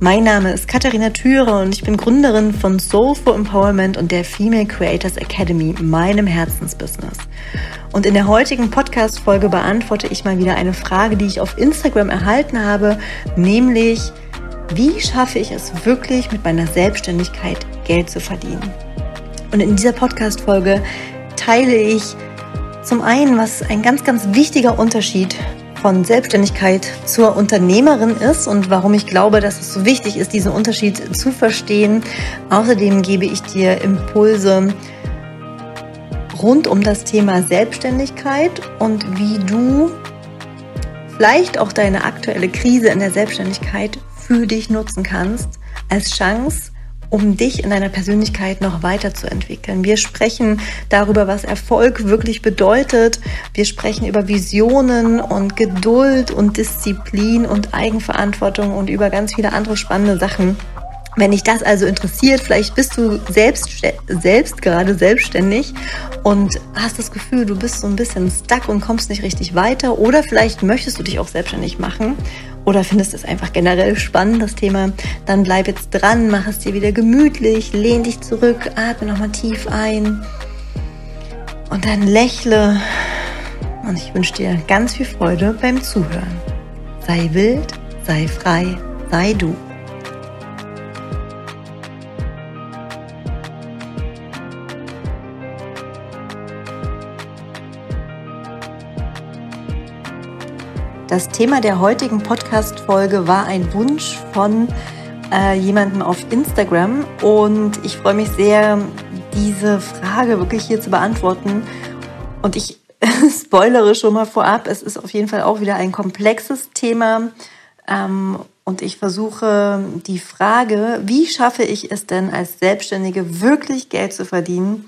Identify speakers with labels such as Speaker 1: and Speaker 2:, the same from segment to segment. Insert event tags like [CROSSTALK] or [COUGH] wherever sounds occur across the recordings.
Speaker 1: Mein Name ist Katharina Thüre und ich bin Gründerin von Soulful Empowerment und der Female Creators Academy, meinem Herzensbusiness. Und in der heutigen Podcast-Folge beantworte ich mal wieder eine Frage, die ich auf Instagram erhalten habe, nämlich, wie schaffe ich es wirklich mit meiner Selbstständigkeit Geld zu verdienen? Und in dieser Podcast-Folge teile ich zum einen, was ein ganz, ganz wichtiger Unterschied von Selbstständigkeit zur Unternehmerin ist und warum ich glaube, dass es so wichtig ist, diesen Unterschied zu verstehen. Außerdem gebe ich dir Impulse rund um das Thema Selbstständigkeit und wie du vielleicht auch deine aktuelle Krise in der Selbstständigkeit für dich nutzen kannst als Chance, um dich in deiner Persönlichkeit noch weiterzuentwickeln. Wir sprechen darüber, was Erfolg wirklich bedeutet. Wir sprechen über Visionen und Geduld und Disziplin und Eigenverantwortung und über ganz viele andere spannende Sachen. Wenn dich das also interessiert, vielleicht bist du selbst, selbst gerade selbstständig und hast das Gefühl, du bist so ein bisschen stuck und kommst nicht richtig weiter oder vielleicht möchtest du dich auch selbstständig machen oder findest es einfach generell spannend, das Thema, dann bleib jetzt dran, mach es dir wieder gemütlich, lehn dich zurück, atme nochmal tief ein und dann lächle. Und ich wünsche dir ganz viel Freude beim Zuhören. Sei wild, sei frei, sei du. Das Thema der heutigen Podcast-Folge war ein Wunsch von äh, jemandem auf Instagram und ich freue mich sehr, diese Frage wirklich hier zu beantworten. Und ich [LAUGHS] spoilere schon mal vorab, es ist auf jeden Fall auch wieder ein komplexes Thema. Ähm, und ich versuche die Frage, wie schaffe ich es denn als Selbstständige wirklich Geld zu verdienen,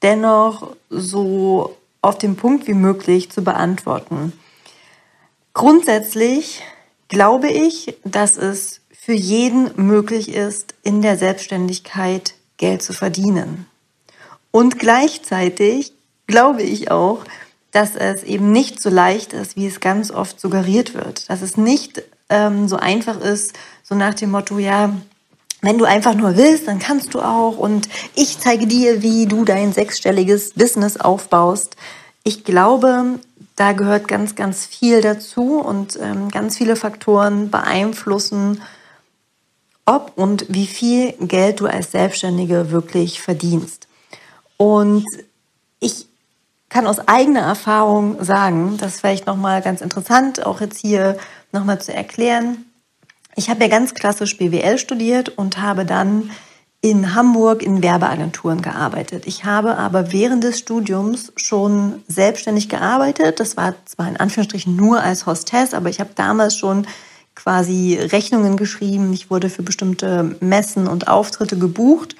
Speaker 1: dennoch so auf den Punkt wie möglich zu beantworten. Grundsätzlich glaube ich, dass es für jeden möglich ist, in der Selbstständigkeit Geld zu verdienen. Und gleichzeitig glaube ich auch, dass es eben nicht so leicht ist, wie es ganz oft suggeriert wird. Dass es nicht ähm, so einfach ist, so nach dem Motto, ja, wenn du einfach nur willst, dann kannst du auch und ich zeige dir, wie du dein sechsstelliges Business aufbaust. Ich glaube, da gehört ganz, ganz viel dazu und ähm, ganz viele Faktoren beeinflussen, ob und wie viel Geld du als Selbstständige wirklich verdienst. Und ich kann aus eigener Erfahrung sagen, das ist vielleicht nochmal ganz interessant, auch jetzt hier nochmal zu erklären. Ich habe ja ganz klassisch BWL studiert und habe dann in Hamburg in Werbeagenturen gearbeitet. Ich habe aber während des Studiums schon selbstständig gearbeitet. Das war zwar in Anführungsstrichen nur als Hostess, aber ich habe damals schon quasi Rechnungen geschrieben. Ich wurde für bestimmte Messen und Auftritte gebucht.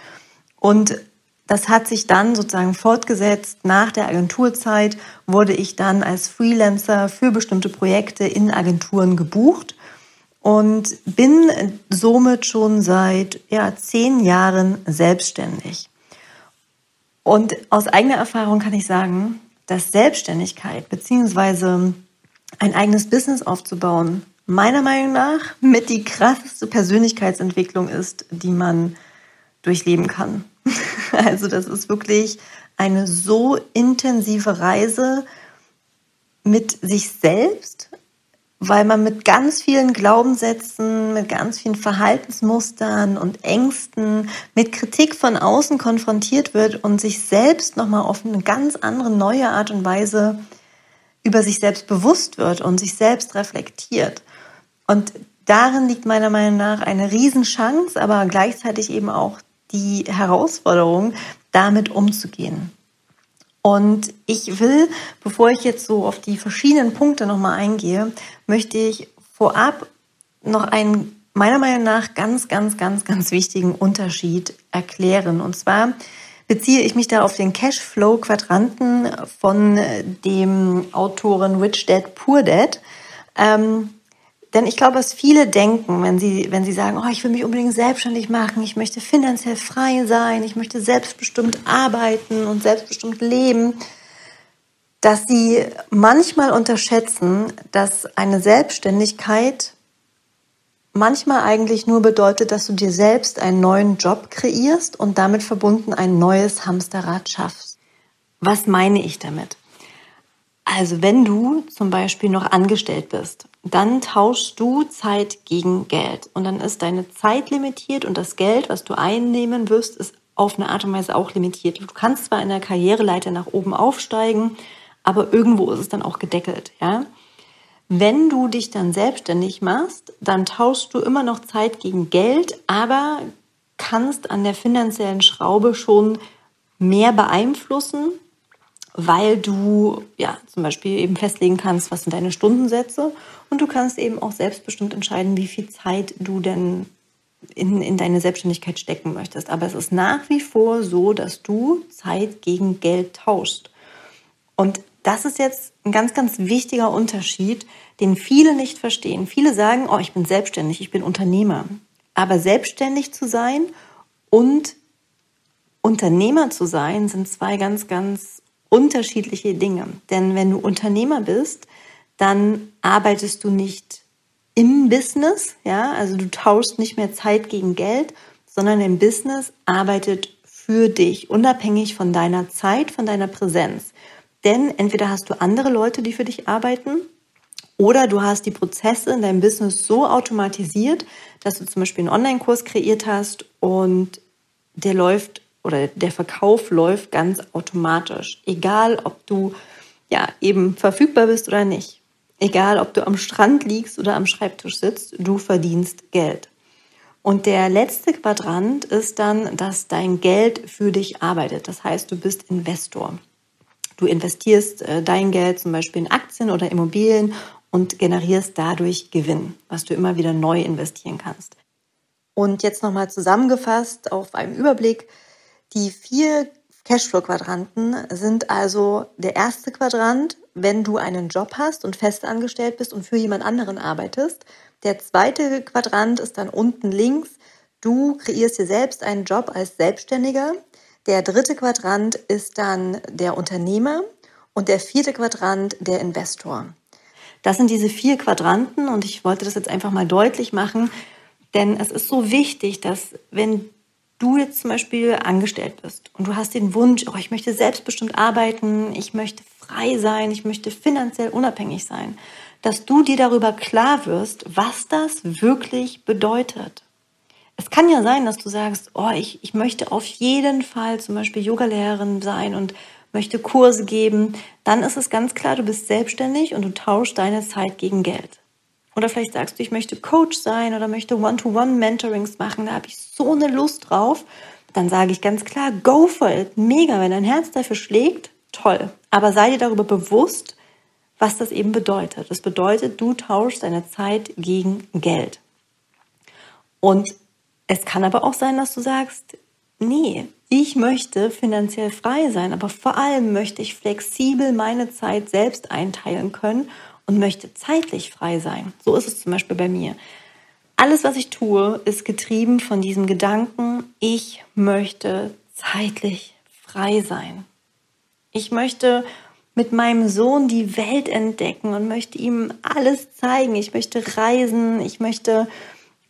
Speaker 1: Und das hat sich dann sozusagen fortgesetzt. Nach der Agenturzeit wurde ich dann als Freelancer für bestimmte Projekte in Agenturen gebucht und bin somit schon seit ja, zehn Jahren selbstständig. Und aus eigener Erfahrung kann ich sagen, dass Selbstständigkeit bzw. ein eigenes Business aufzubauen, meiner Meinung nach mit die krasseste Persönlichkeitsentwicklung ist, die man durchleben kann. [LAUGHS] Also das ist wirklich eine so intensive Reise mit sich selbst, weil man mit ganz vielen Glaubenssätzen, mit ganz vielen Verhaltensmustern und Ängsten, mit Kritik von außen konfrontiert wird und sich selbst nochmal auf eine ganz andere, neue Art und Weise über sich selbst bewusst wird und sich selbst reflektiert. Und darin liegt meiner Meinung nach eine Riesenchance, aber gleichzeitig eben auch die Herausforderung, damit umzugehen. Und ich will, bevor ich jetzt so auf die verschiedenen Punkte nochmal eingehe, möchte ich vorab noch einen meiner Meinung nach ganz, ganz, ganz, ganz wichtigen Unterschied erklären. Und zwar beziehe ich mich da auf den Cashflow-Quadranten von dem Autoren Rich Dad Poor Dad. Ähm, denn ich glaube, was viele denken, wenn sie, wenn sie sagen, oh, ich will mich unbedingt selbstständig machen, ich möchte finanziell frei sein, ich möchte selbstbestimmt arbeiten und selbstbestimmt leben, dass sie manchmal unterschätzen, dass eine Selbstständigkeit manchmal eigentlich nur bedeutet, dass du dir selbst einen neuen Job kreierst und damit verbunden ein neues Hamsterrad schaffst. Was meine ich damit? Also wenn du zum Beispiel noch angestellt bist, dann tauschst du Zeit gegen Geld und dann ist deine Zeit limitiert und das Geld, was du einnehmen wirst, ist auf eine Art und Weise auch limitiert. Du kannst zwar in der Karriereleiter nach oben aufsteigen, aber irgendwo ist es dann auch gedeckelt, ja. Wenn du dich dann selbstständig machst, dann tauschst du immer noch Zeit gegen Geld, aber kannst an der finanziellen Schraube schon mehr beeinflussen, weil du ja zum Beispiel eben festlegen kannst, was sind deine Stundensätze und du kannst eben auch selbstbestimmt entscheiden, wie viel Zeit du denn in, in deine Selbstständigkeit stecken möchtest. Aber es ist nach wie vor so, dass du Zeit gegen Geld tauschst. Und das ist jetzt ein ganz, ganz wichtiger Unterschied, den viele nicht verstehen. Viele sagen, oh, ich bin selbstständig, ich bin Unternehmer. Aber selbstständig zu sein und Unternehmer zu sein, sind zwei ganz, ganz unterschiedliche Dinge. Denn wenn du Unternehmer bist, dann arbeitest du nicht im Business, ja, also du tauschst nicht mehr Zeit gegen Geld, sondern im Business arbeitet für dich, unabhängig von deiner Zeit, von deiner Präsenz. Denn entweder hast du andere Leute, die für dich arbeiten, oder du hast die Prozesse in deinem Business so automatisiert, dass du zum Beispiel einen Online-Kurs kreiert hast und der läuft oder der Verkauf läuft ganz automatisch. Egal, ob du ja eben verfügbar bist oder nicht. Egal, ob du am Strand liegst oder am Schreibtisch sitzt, du verdienst Geld. Und der letzte Quadrant ist dann, dass dein Geld für dich arbeitet. Das heißt, du bist Investor. Du investierst äh, dein Geld zum Beispiel in Aktien oder Immobilien und generierst dadurch Gewinn, was du immer wieder neu investieren kannst. Und jetzt nochmal zusammengefasst auf einem Überblick. Die vier Cashflow-Quadranten sind also der erste Quadrant, wenn du einen Job hast und fest angestellt bist und für jemand anderen arbeitest. Der zweite Quadrant ist dann unten links. Du kreierst dir selbst einen Job als Selbstständiger. Der dritte Quadrant ist dann der Unternehmer und der vierte Quadrant der Investor. Das sind diese vier Quadranten und ich wollte das jetzt einfach mal deutlich machen, denn es ist so wichtig, dass wenn du jetzt zum Beispiel angestellt bist und du hast den Wunsch, oh, ich möchte selbstbestimmt arbeiten, ich möchte frei sein, ich möchte finanziell unabhängig sein, dass du dir darüber klar wirst, was das wirklich bedeutet. Es kann ja sein, dass du sagst, oh, ich, ich möchte auf jeden Fall zum Beispiel Yogalehrerin sein und möchte Kurse geben. Dann ist es ganz klar, du bist selbstständig und du tauschst deine Zeit gegen Geld. Oder vielleicht sagst du, ich möchte Coach sein oder möchte One-to-One-Mentorings machen, da habe ich so eine Lust drauf. Dann sage ich ganz klar, go for it. Mega, wenn dein Herz dafür schlägt, toll. Aber sei dir darüber bewusst, was das eben bedeutet. Das bedeutet, du tauschst deine Zeit gegen Geld. Und es kann aber auch sein, dass du sagst, nee, ich möchte finanziell frei sein, aber vor allem möchte ich flexibel meine Zeit selbst einteilen können und möchte zeitlich frei sein. So ist es zum Beispiel bei mir. Alles, was ich tue, ist getrieben von diesem Gedanken, ich möchte zeitlich frei sein. Ich möchte mit meinem Sohn die Welt entdecken und möchte ihm alles zeigen. Ich möchte reisen. Ich möchte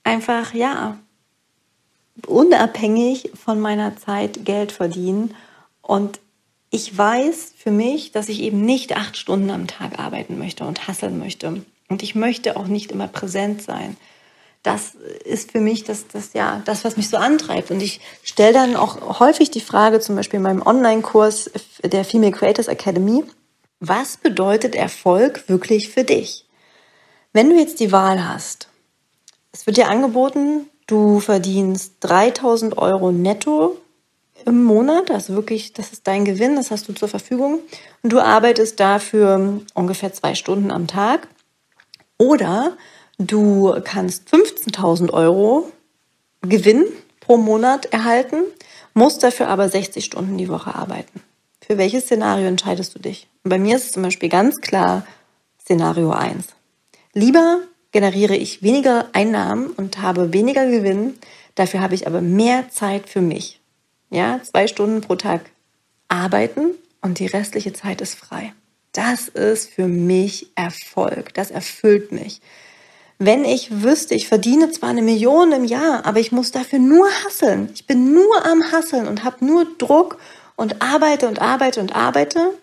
Speaker 1: einfach, ja, unabhängig von meiner Zeit Geld verdienen. Und ich weiß für mich, dass ich eben nicht acht Stunden am Tag arbeiten möchte und hasseln möchte. Und ich möchte auch nicht immer präsent sein. Das ist für mich das, das, ja, das, was mich so antreibt. Und ich stelle dann auch häufig die Frage, zum Beispiel in meinem Online-Kurs der Female Creators Academy, was bedeutet Erfolg wirklich für dich? Wenn du jetzt die Wahl hast, es wird dir angeboten, Du verdienst 3000 Euro netto im Monat, also wirklich, das ist dein Gewinn, das hast du zur Verfügung. Und du arbeitest dafür ungefähr zwei Stunden am Tag. Oder Du kannst 15.000 Euro Gewinn pro Monat erhalten, musst dafür aber 60 Stunden die Woche arbeiten. Für welches Szenario entscheidest du dich? Und bei mir ist es zum Beispiel ganz klar Szenario 1. Lieber generiere ich weniger Einnahmen und habe weniger Gewinn, dafür habe ich aber mehr Zeit für mich. Ja, zwei Stunden pro Tag arbeiten und die restliche Zeit ist frei. Das ist für mich Erfolg. Das erfüllt mich. Wenn ich wüsste, ich verdiene zwar eine Million im Jahr, aber ich muss dafür nur hasseln. Ich bin nur am Hasseln und habe nur Druck und arbeite und arbeite und arbeite,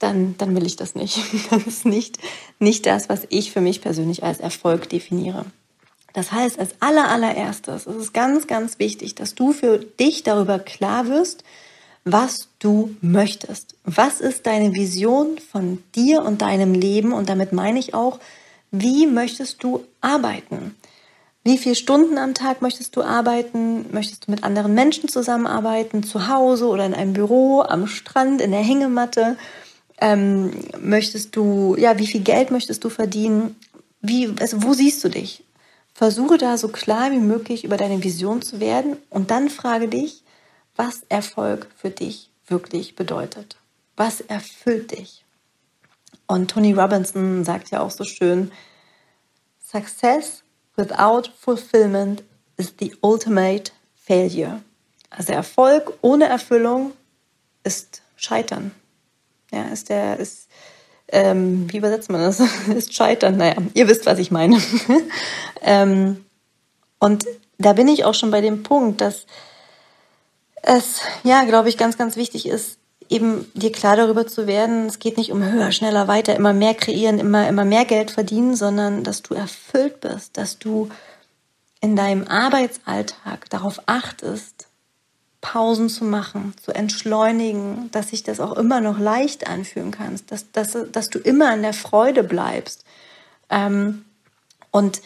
Speaker 1: dann, dann will ich das nicht. [LAUGHS] Das ist nicht, nicht das, was ich für mich persönlich als Erfolg definiere. Das heißt, als aller, allererstes ist es ganz, ganz wichtig, dass du für dich darüber klar wirst, was du möchtest. Was ist deine Vision von dir und deinem Leben? Und damit meine ich auch, wie möchtest du arbeiten? Wie viele Stunden am Tag möchtest du arbeiten? Möchtest du mit anderen Menschen zusammenarbeiten, zu Hause oder in einem Büro, am Strand, in der Hängematte? Ähm, möchtest du, ja, wie viel Geld möchtest du verdienen? Wie, also wo siehst du dich? Versuche da so klar wie möglich über deine Vision zu werden und dann frage dich, was Erfolg für dich wirklich bedeutet. Was erfüllt dich? Und Tony Robinson sagt ja auch so schön, Success without fulfillment is the ultimate failure. Also Erfolg ohne Erfüllung ist Scheitern. Ja, ist der, ist, ähm, wie übersetzt man das? [LAUGHS] ist Scheitern. Naja, ihr wisst, was ich meine. [LAUGHS] ähm, und da bin ich auch schon bei dem Punkt, dass es, ja, glaube ich, ganz, ganz wichtig ist, eben dir klar darüber zu werden, es geht nicht um höher, schneller, weiter, immer mehr kreieren, immer, immer mehr Geld verdienen, sondern dass du erfüllt bist, dass du in deinem Arbeitsalltag darauf achtest, Pausen zu machen, zu entschleunigen, dass sich das auch immer noch leicht anfühlen kannst, dass, dass, dass du immer in der Freude bleibst. Ähm, und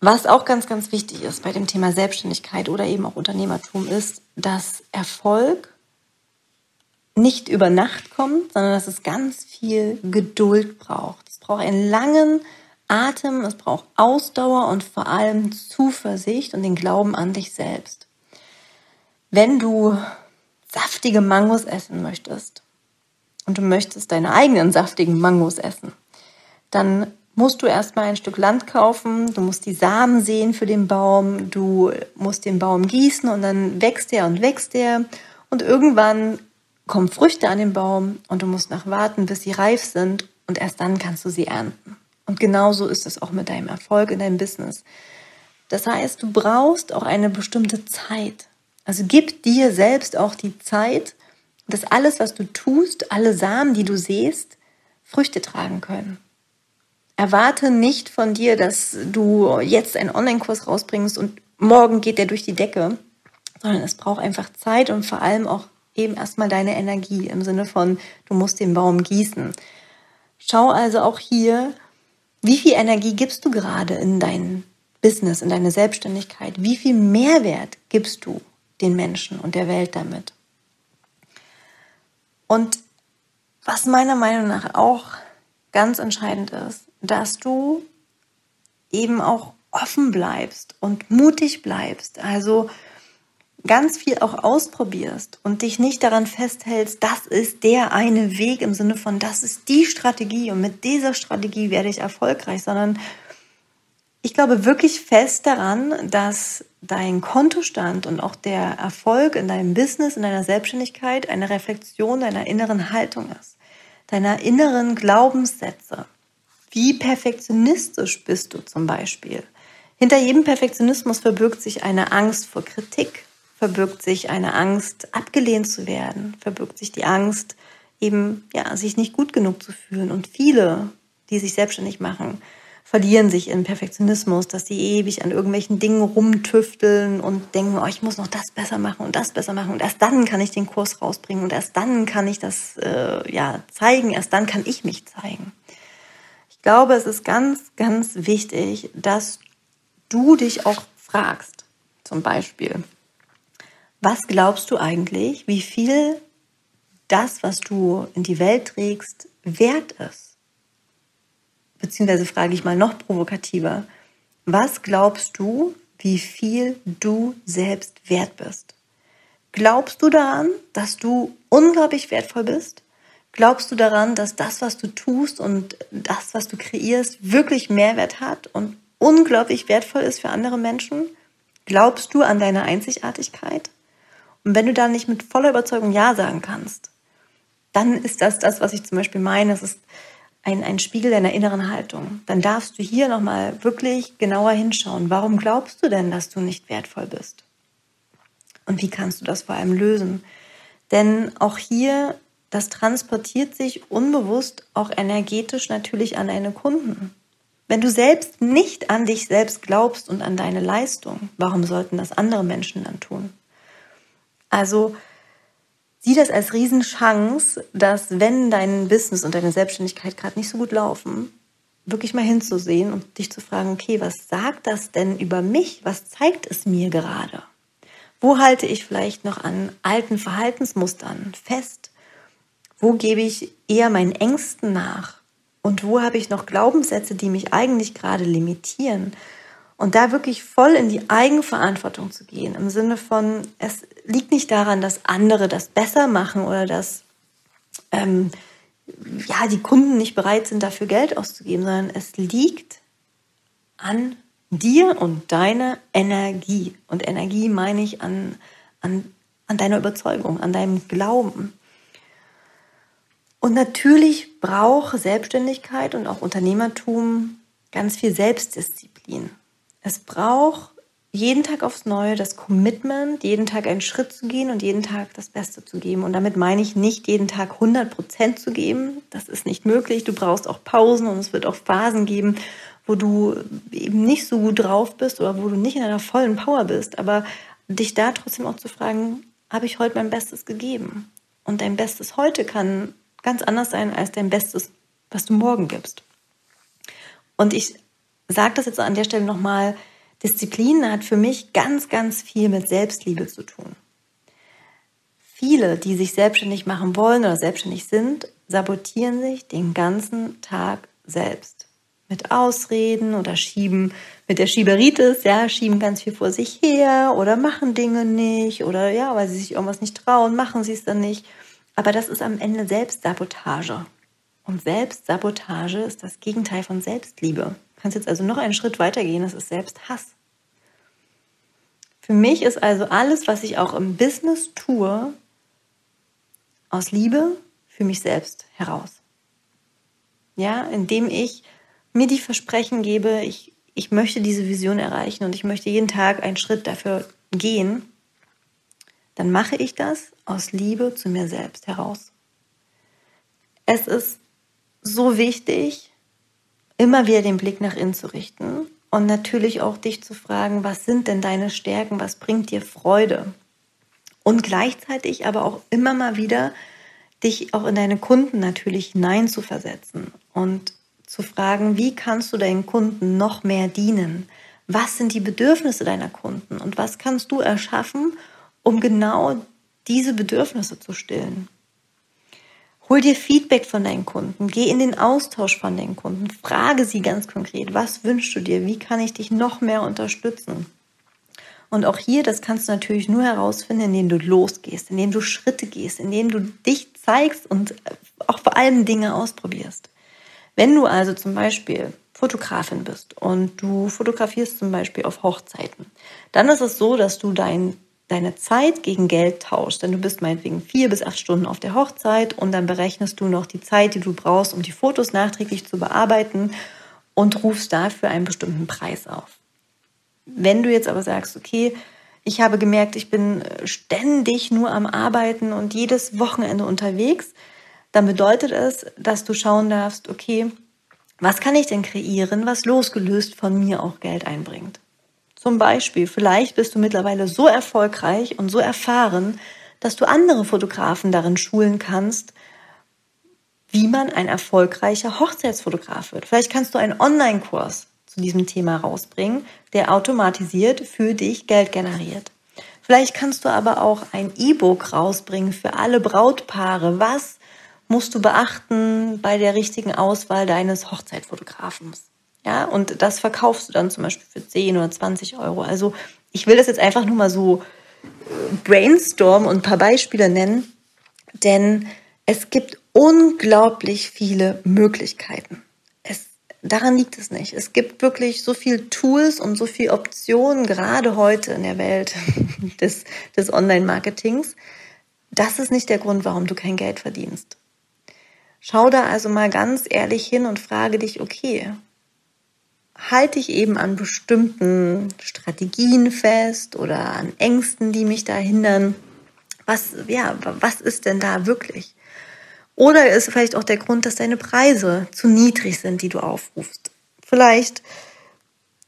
Speaker 1: was auch ganz, ganz wichtig ist bei dem Thema Selbstständigkeit oder eben auch Unternehmertum ist, dass Erfolg nicht über Nacht kommt, sondern dass es ganz viel Geduld braucht. Es braucht einen langen Atem, es braucht Ausdauer und vor allem Zuversicht und den Glauben an dich selbst. Wenn du saftige Mangos essen möchtest und du möchtest deine eigenen saftigen Mangos essen, dann musst du erstmal ein Stück Land kaufen, du musst die Samen sehen für den Baum, du musst den Baum gießen und dann wächst er und wächst er und irgendwann kommen Früchte an den Baum und du musst nach warten, bis sie reif sind und erst dann kannst du sie ernten. Und genauso ist es auch mit deinem Erfolg in deinem Business. Das heißt, du brauchst auch eine bestimmte Zeit. Also gib dir selbst auch die Zeit, dass alles, was du tust, alle Samen, die du siehst, Früchte tragen können. Erwarte nicht von dir, dass du jetzt einen Online-Kurs rausbringst und morgen geht der durch die Decke, sondern es braucht einfach Zeit und vor allem auch eben erstmal deine Energie im Sinne von, du musst den Baum gießen. Schau also auch hier, wie viel Energie gibst du gerade in dein Business, in deine Selbstständigkeit? Wie viel Mehrwert gibst du den Menschen und der Welt damit? Und was meiner Meinung nach auch ganz entscheidend ist, dass du eben auch offen bleibst und mutig bleibst. Also ganz viel auch ausprobierst und dich nicht daran festhältst, das ist der eine Weg im Sinne von, das ist die Strategie und mit dieser Strategie werde ich erfolgreich, sondern ich glaube wirklich fest daran, dass dein Kontostand und auch der Erfolg in deinem Business, in deiner Selbstständigkeit eine Reflexion deiner inneren Haltung ist, deiner inneren Glaubenssätze. Wie perfektionistisch bist du zum Beispiel? Hinter jedem Perfektionismus verbirgt sich eine Angst vor Kritik, verbirgt sich eine Angst, abgelehnt zu werden, verbirgt sich die Angst, eben ja, sich nicht gut genug zu fühlen. Und viele, die sich selbstständig machen, verlieren sich in Perfektionismus, dass sie ewig an irgendwelchen Dingen rumtüfteln und denken, oh, ich muss noch das besser machen und das besser machen und erst dann kann ich den Kurs rausbringen und erst dann kann ich das äh, ja zeigen, erst dann kann ich mich zeigen. Ich glaube, es ist ganz, ganz wichtig, dass du dich auch fragst, zum Beispiel, was glaubst du eigentlich, wie viel das, was du in die Welt trägst, wert ist? Beziehungsweise frage ich mal noch provokativer, was glaubst du, wie viel du selbst wert bist? Glaubst du daran, dass du unglaublich wertvoll bist? Glaubst du daran, dass das, was du tust und das, was du kreierst, wirklich Mehrwert hat und unglaublich wertvoll ist für andere Menschen? Glaubst du an deine Einzigartigkeit? Und wenn du da nicht mit voller Überzeugung Ja sagen kannst, dann ist das das, was ich zum Beispiel meine. Es ist ein, ein Spiegel deiner inneren Haltung. Dann darfst du hier nochmal wirklich genauer hinschauen. Warum glaubst du denn, dass du nicht wertvoll bist? Und wie kannst du das vor allem lösen? Denn auch hier, das transportiert sich unbewusst auch energetisch natürlich an deine Kunden. Wenn du selbst nicht an dich selbst glaubst und an deine Leistung, warum sollten das andere Menschen dann tun? Also sieh das als Riesenchance, dass wenn dein Business und deine Selbstständigkeit gerade nicht so gut laufen, wirklich mal hinzusehen und dich zu fragen, okay, was sagt das denn über mich? Was zeigt es mir gerade? Wo halte ich vielleicht noch an alten Verhaltensmustern fest? Wo gebe ich eher meinen Ängsten nach? Und wo habe ich noch Glaubenssätze, die mich eigentlich gerade limitieren? Und da wirklich voll in die Eigenverantwortung zu gehen, im Sinne von, es liegt nicht daran, dass andere das besser machen oder dass ähm, ja, die Kunden nicht bereit sind, dafür Geld auszugeben, sondern es liegt an dir und deiner Energie. Und Energie meine ich an, an, an deiner Überzeugung, an deinem Glauben. Und natürlich braucht Selbstständigkeit und auch Unternehmertum ganz viel Selbstdisziplin. Es braucht jeden Tag aufs Neue das Commitment, jeden Tag einen Schritt zu gehen und jeden Tag das Beste zu geben. Und damit meine ich nicht jeden Tag 100 Prozent zu geben. Das ist nicht möglich. Du brauchst auch Pausen und es wird auch Phasen geben, wo du eben nicht so gut drauf bist oder wo du nicht in einer vollen Power bist. Aber dich da trotzdem auch zu fragen, habe ich heute mein Bestes gegeben? Und dein Bestes heute kann ganz anders sein als dein Bestes, was du morgen gibst. Und ich sage das jetzt an der Stelle nochmal, Disziplin hat für mich ganz, ganz viel mit Selbstliebe zu tun. Viele, die sich selbstständig machen wollen oder selbstständig sind, sabotieren sich den ganzen Tag selbst. Mit Ausreden oder schieben mit der Schieberitis, ja, schieben ganz viel vor sich her oder machen Dinge nicht oder ja, weil sie sich irgendwas nicht trauen, machen sie es dann nicht. Aber das ist am Ende Selbstsabotage. Und Selbstsabotage ist das Gegenteil von Selbstliebe kannst jetzt also noch einen Schritt weiter gehen, das ist Selbsthass. Für mich ist also alles, was ich auch im Business tue, aus Liebe für mich selbst heraus. Ja, indem ich mir die Versprechen gebe, ich, ich möchte diese Vision erreichen und ich möchte jeden Tag einen Schritt dafür gehen, dann mache ich das aus Liebe zu mir selbst heraus. Es ist so wichtig, immer wieder den Blick nach innen zu richten und natürlich auch dich zu fragen, was sind denn deine Stärken, was bringt dir Freude? Und gleichzeitig aber auch immer mal wieder dich auch in deine Kunden natürlich hineinzuversetzen und zu fragen, wie kannst du deinen Kunden noch mehr dienen? Was sind die Bedürfnisse deiner Kunden und was kannst du erschaffen, um genau diese Bedürfnisse zu stillen? Hol dir Feedback von deinen Kunden, geh in den Austausch von deinen Kunden, frage sie ganz konkret, was wünschst du dir, wie kann ich dich noch mehr unterstützen? Und auch hier, das kannst du natürlich nur herausfinden, indem du losgehst, indem du Schritte gehst, indem du dich zeigst und auch vor allem Dinge ausprobierst. Wenn du also zum Beispiel Fotografin bist und du fotografierst zum Beispiel auf Hochzeiten, dann ist es so, dass du dein deine Zeit gegen Geld tauscht. Denn du bist meinetwegen vier bis acht Stunden auf der Hochzeit und dann berechnest du noch die Zeit, die du brauchst, um die Fotos nachträglich zu bearbeiten und rufst dafür einen bestimmten Preis auf. Wenn du jetzt aber sagst, okay, ich habe gemerkt, ich bin ständig nur am Arbeiten und jedes Wochenende unterwegs, dann bedeutet es, dass du schauen darfst, okay, was kann ich denn kreieren, was losgelöst von mir auch Geld einbringt? Zum Beispiel, vielleicht bist du mittlerweile so erfolgreich und so erfahren, dass du andere Fotografen darin schulen kannst, wie man ein erfolgreicher Hochzeitsfotograf wird. Vielleicht kannst du einen Online-Kurs zu diesem Thema rausbringen, der automatisiert für dich Geld generiert. Vielleicht kannst du aber auch ein E-Book rausbringen für alle Brautpaare, was musst du beachten bei der richtigen Auswahl deines Hochzeitfotografens? Ja, und das verkaufst du dann zum Beispiel für 10 oder 20 Euro. Also ich will das jetzt einfach nur mal so äh, brainstormen und ein paar Beispiele nennen, denn es gibt unglaublich viele Möglichkeiten. Es, daran liegt es nicht. Es gibt wirklich so viele Tools und so viele Optionen, gerade heute in der Welt [LAUGHS] des, des Online-Marketings. Das ist nicht der Grund, warum du kein Geld verdienst. Schau da also mal ganz ehrlich hin und frage dich, okay, halte ich eben an bestimmten Strategien fest oder an Ängsten, die mich da hindern? Was, ja, was ist denn da wirklich? Oder ist vielleicht auch der Grund, dass deine Preise zu niedrig sind, die du aufrufst? Vielleicht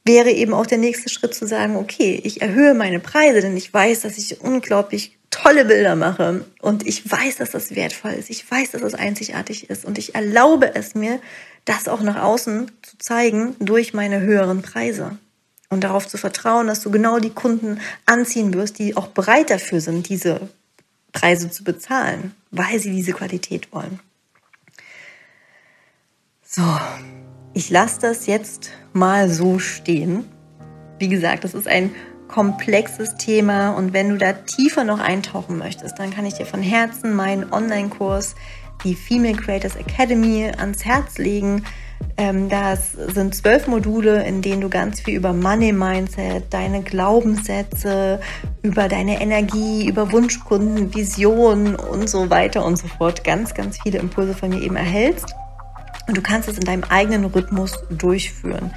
Speaker 1: wäre eben auch der nächste Schritt zu sagen, okay, ich erhöhe meine Preise, denn ich weiß, dass ich unglaublich tolle Bilder mache und ich weiß, dass das wertvoll ist. Ich weiß, dass das einzigartig ist und ich erlaube es mir, das auch nach außen zu zeigen durch meine höheren Preise. Und darauf zu vertrauen, dass du genau die Kunden anziehen wirst, die auch bereit dafür sind, diese Preise zu bezahlen, weil sie diese Qualität wollen. So, ich lasse das jetzt mal so stehen. Wie gesagt, das ist ein komplexes Thema und wenn du da tiefer noch eintauchen möchtest, dann kann ich dir von Herzen meinen Online-Kurs, die Female Creators Academy, ans Herz legen. Ähm, das sind zwölf Module, in denen du ganz viel über Money Mindset, deine Glaubenssätze, über deine Energie, über Wunschkunden, Visionen und so weiter und so fort ganz, ganz viele Impulse von mir eben erhältst. Und du kannst es in deinem eigenen Rhythmus durchführen.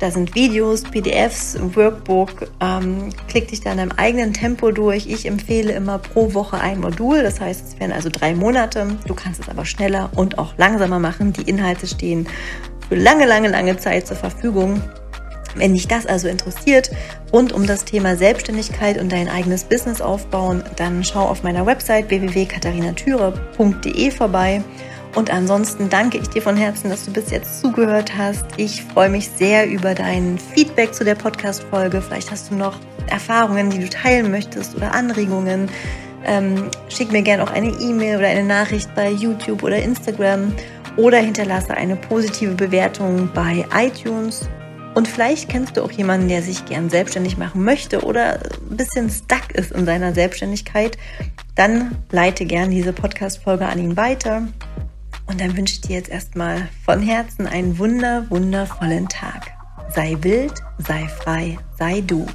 Speaker 1: Da sind Videos, PDFs, Workbook. Ähm, klick dich da in deinem eigenen Tempo durch. Ich empfehle immer pro Woche ein Modul. Das heißt, es wären also drei Monate. Du kannst es aber schneller und auch langsamer machen. Die Inhalte stehen für lange, lange, lange Zeit zur Verfügung. Wenn dich das also interessiert, rund um das Thema Selbstständigkeit und dein eigenes Business aufbauen, dann schau auf meiner Website www.katharinatüre.de vorbei und ansonsten danke ich dir von Herzen, dass du bis jetzt zugehört hast. Ich freue mich sehr über dein Feedback zu der Podcast-Folge. Vielleicht hast du noch Erfahrungen, die du teilen möchtest oder Anregungen. Ähm, schick mir gerne auch eine E-Mail oder eine Nachricht bei YouTube oder Instagram oder hinterlasse eine positive Bewertung bei iTunes. Und vielleicht kennst du auch jemanden, der sich gern selbstständig machen möchte oder ein bisschen stuck ist in seiner Selbstständigkeit. Dann leite gern diese Podcast-Folge an ihn weiter. Und dann wünsche ich dir jetzt erstmal von Herzen einen wunder, wundervollen Tag. Sei wild, sei frei, sei du.